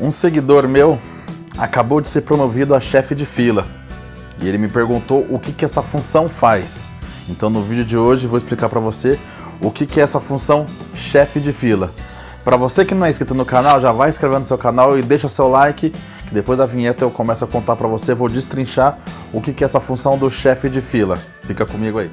Um seguidor meu acabou de ser promovido a chefe de fila e ele me perguntou o que, que essa função faz. Então no vídeo de hoje vou explicar para você o que, que é essa função chefe de fila. Para você que não é inscrito no canal, já vai inscrevendo no seu canal e deixa seu like, que depois da vinheta eu começo a contar para você, vou destrinchar o que, que é essa função do chefe de fila. Fica comigo aí.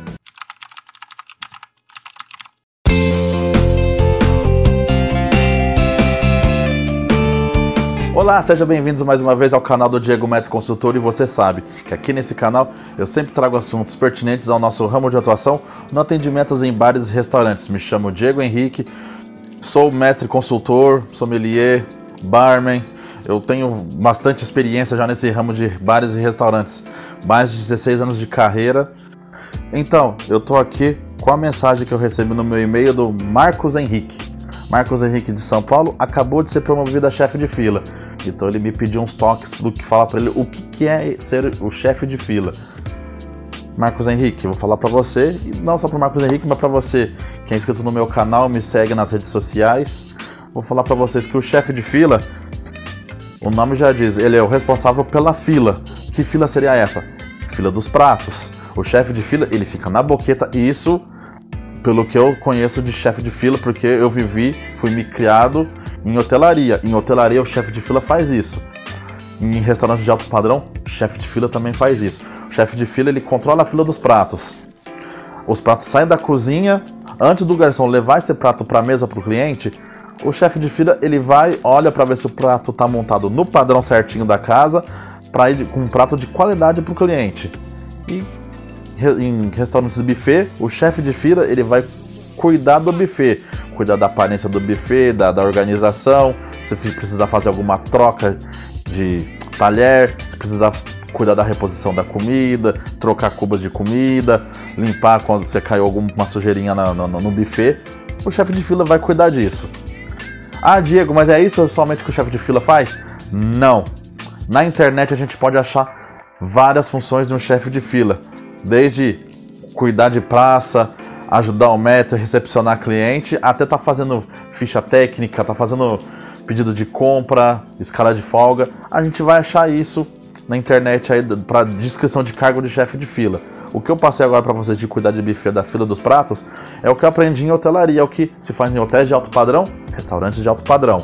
Olá, sejam bem-vindos mais uma vez ao canal do Diego Metro Consultor e você sabe que aqui nesse canal eu sempre trago assuntos pertinentes ao nosso ramo de atuação no atendimentos em bares e restaurantes. Me chamo Diego Henrique, sou Metro Consultor, sommelier, barman, eu tenho bastante experiência já nesse ramo de bares e restaurantes, mais de 16 anos de carreira. Então, eu tô aqui com a mensagem que eu recebi no meu e-mail do Marcos Henrique. Marcos Henrique de São Paulo acabou de ser promovido a chefe de fila. Então ele me pediu uns toques do que falar para ele o que, que é ser o chefe de fila. Marcos Henrique, vou falar para você, e não só para Marcos Henrique, mas para você que é inscrito no meu canal, me segue nas redes sociais. Vou falar para vocês que o chefe de fila, o nome já diz, ele é o responsável pela fila. Que fila seria essa? Fila dos pratos. O chefe de fila, ele fica na boqueta e isso pelo que eu conheço de chefe de fila, porque eu vivi, fui me criado em hotelaria. Em hotelaria, o chefe de fila faz isso. Em restaurantes de alto padrão, chefe de fila também faz isso. O chefe de fila ele controla a fila dos pratos. Os pratos saem da cozinha. Antes do garçom levar esse prato para a mesa para o cliente, o chefe de fila ele vai, olha para ver se o prato está montado no padrão certinho da casa, para ir com um prato de qualidade para o cliente. E em restaurantes buffet, o chefe de fila ele vai cuidar do buffet, cuidar da aparência do buffet, da, da organização. Se precisar fazer alguma troca de talher, se precisar cuidar da reposição da comida, trocar cubas de comida, limpar quando você caiu alguma sujeirinha no, no, no buffet, o chefe de fila vai cuidar disso. Ah, Diego, mas é isso somente que o chefe de fila faz? Não. Na internet a gente pode achar várias funções de um chefe de fila desde cuidar de praça, ajudar o meta, recepcionar cliente, até tá fazendo ficha técnica, tá fazendo pedido de compra, escala de folga. A gente vai achar isso na internet aí para descrição de cargo de chefe de fila. O que eu passei agora para vocês de cuidar de buffet da fila dos pratos é o que eu aprendi em hotelaria, é o que se faz em hotéis de alto padrão, restaurantes de alto padrão.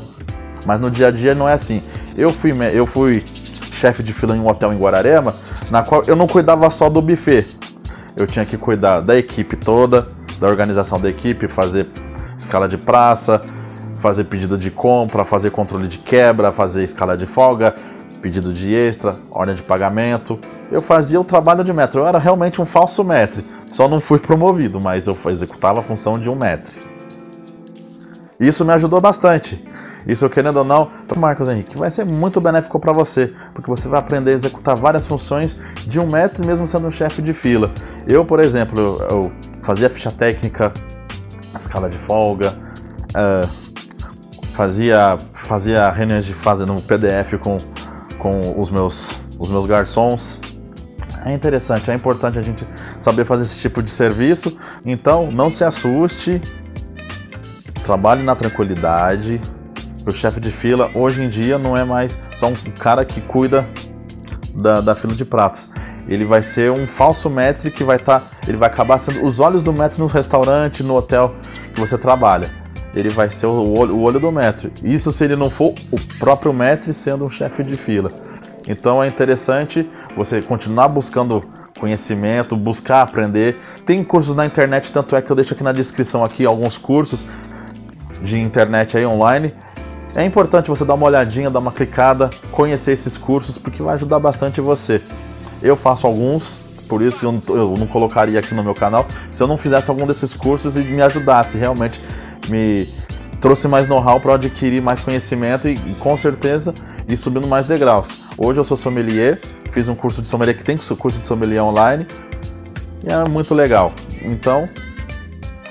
Mas no dia a dia não é assim. Eu fui, eu fui chefe de fila em um hotel em Guararema, na qual eu não cuidava só do buffet. Eu tinha que cuidar da equipe toda, da organização da equipe, fazer escala de praça, fazer pedido de compra, fazer controle de quebra, fazer escala de folga, pedido de extra, ordem de pagamento. Eu fazia o trabalho de metro. Eu era realmente um falso metre. Só não fui promovido, mas eu executava a função de um metre. Isso me ajudou bastante. Isso, querendo ou não, Marcos Henrique, vai ser muito benéfico para você, porque você vai aprender a executar várias funções de um metro, mesmo sendo um chefe de fila. Eu, por exemplo, eu, fazia ficha técnica, escala de folga, uh, fazia, fazia reuniões de fase no PDF com, com os, meus, os meus garçons. É interessante, é importante a gente saber fazer esse tipo de serviço. Então, não se assuste, trabalhe na tranquilidade, o chefe de fila hoje em dia não é mais só um cara que cuida da, da fila de pratos. Ele vai ser um falso maître que vai estar. Tá, ele vai acabar sendo os olhos do maître no restaurante, no hotel que você trabalha. Ele vai ser o olho, o olho do maître. Isso se ele não for o próprio maître sendo um chefe de fila. Então é interessante você continuar buscando conhecimento, buscar aprender. Tem cursos na internet, tanto é que eu deixo aqui na descrição aqui alguns cursos de internet aí online é importante você dar uma olhadinha, dar uma clicada, conhecer esses cursos, porque vai ajudar bastante você. Eu faço alguns, por isso eu não, eu não colocaria aqui no meu canal, se eu não fizesse algum desses cursos e me ajudasse, realmente me trouxe mais know-how para adquirir mais conhecimento e, com certeza ir subindo mais degraus. Hoje eu sou sommelier, fiz um curso de sommelier que tem curso de sommelier online e é muito legal. Então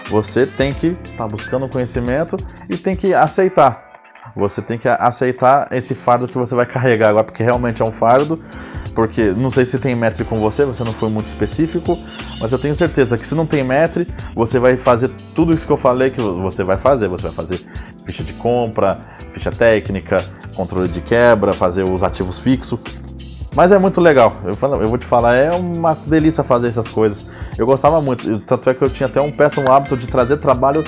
você tem que estar tá buscando conhecimento e tem que aceitar. Você tem que aceitar esse fardo que você vai carregar agora, porque realmente é um fardo. Porque não sei se tem metri com você, você não foi muito específico, mas eu tenho certeza que se não tem metri, você vai fazer tudo isso que eu falei que você vai fazer. Você vai fazer ficha de compra, ficha técnica, controle de quebra, fazer os ativos fixos. Mas é muito legal. Eu, falo, eu vou te falar, é uma delícia fazer essas coisas. Eu gostava muito, tanto é que eu tinha até um péssimo hábito de trazer trabalho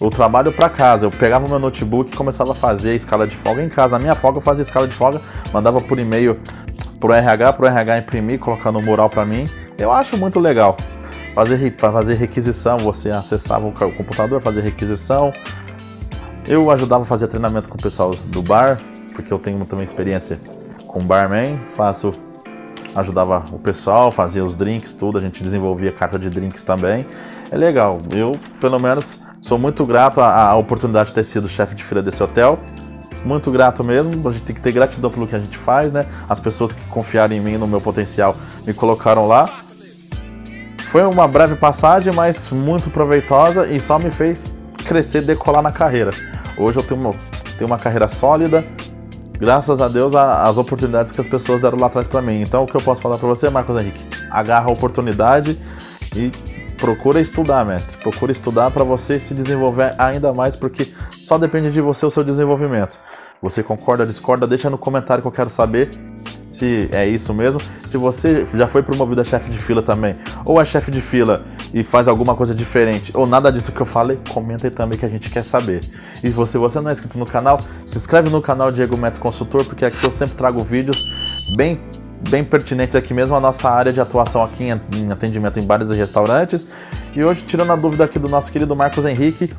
o trabalho para casa. Eu pegava meu notebook e começava a fazer a escala de folga em casa. Na minha folga eu fazia escala de folga, mandava por e-mail pro RH, pro RH imprimir, colocar no mural para mim. Eu acho muito legal. Fazer, fazer requisição, você acessava o computador, fazer requisição. Eu ajudava a fazer treinamento com o pessoal do bar, porque eu tenho também experiência com barman, faço ajudava o pessoal, fazia os drinks, tudo, a gente desenvolvia carta de drinks também. É legal. Eu, pelo menos, sou muito grato à, à oportunidade de ter sido chefe de fila desse hotel. Muito grato mesmo, a gente tem que ter gratidão pelo que a gente faz, né? As pessoas que confiaram em mim, no meu potencial, me colocaram lá. Foi uma breve passagem, mas muito proveitosa e só me fez crescer, decolar na carreira. Hoje eu tenho uma, tenho uma carreira sólida, graças a Deus, as oportunidades que as pessoas deram lá atrás para mim. Então, o que eu posso falar para você, Marcos Henrique? Agarra a oportunidade e procura estudar, mestre. Procura estudar para você se desenvolver ainda mais, porque só depende de você o seu desenvolvimento. Você concorda, discorda? Deixa no comentário que eu quero saber se é isso mesmo. Se você já foi promovido a chefe de fila também, ou é chefe de fila e faz alguma coisa diferente, ou nada disso que eu falei, comenta aí também que a gente quer saber. E se você, você não é inscrito no canal, se inscreve no canal Diego Meto Consultor, porque aqui eu sempre trago vídeos bem bem pertinentes aqui mesmo a nossa área de atuação aqui em atendimento em bares e restaurantes. E hoje, tirando a dúvida aqui do nosso querido Marcos Henrique,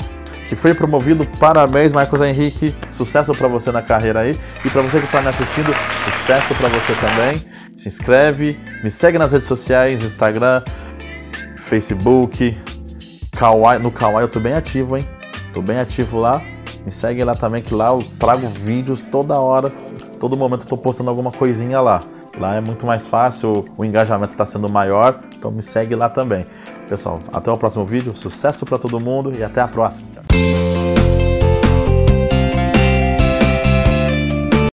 que foi promovido. Parabéns, Marcos Henrique. Sucesso para você na carreira aí. E para você que está me assistindo, sucesso para você também. Se inscreve, me segue nas redes sociais, Instagram, Facebook, Kawaii. No Kawaii eu tô bem ativo, hein? Tô bem ativo lá. Me segue lá também, que lá eu trago vídeos toda hora. Todo momento eu tô postando alguma coisinha lá. Lá é muito mais fácil, o engajamento está sendo maior, então me segue lá também. Pessoal, até o próximo vídeo, sucesso para todo mundo e até a próxima.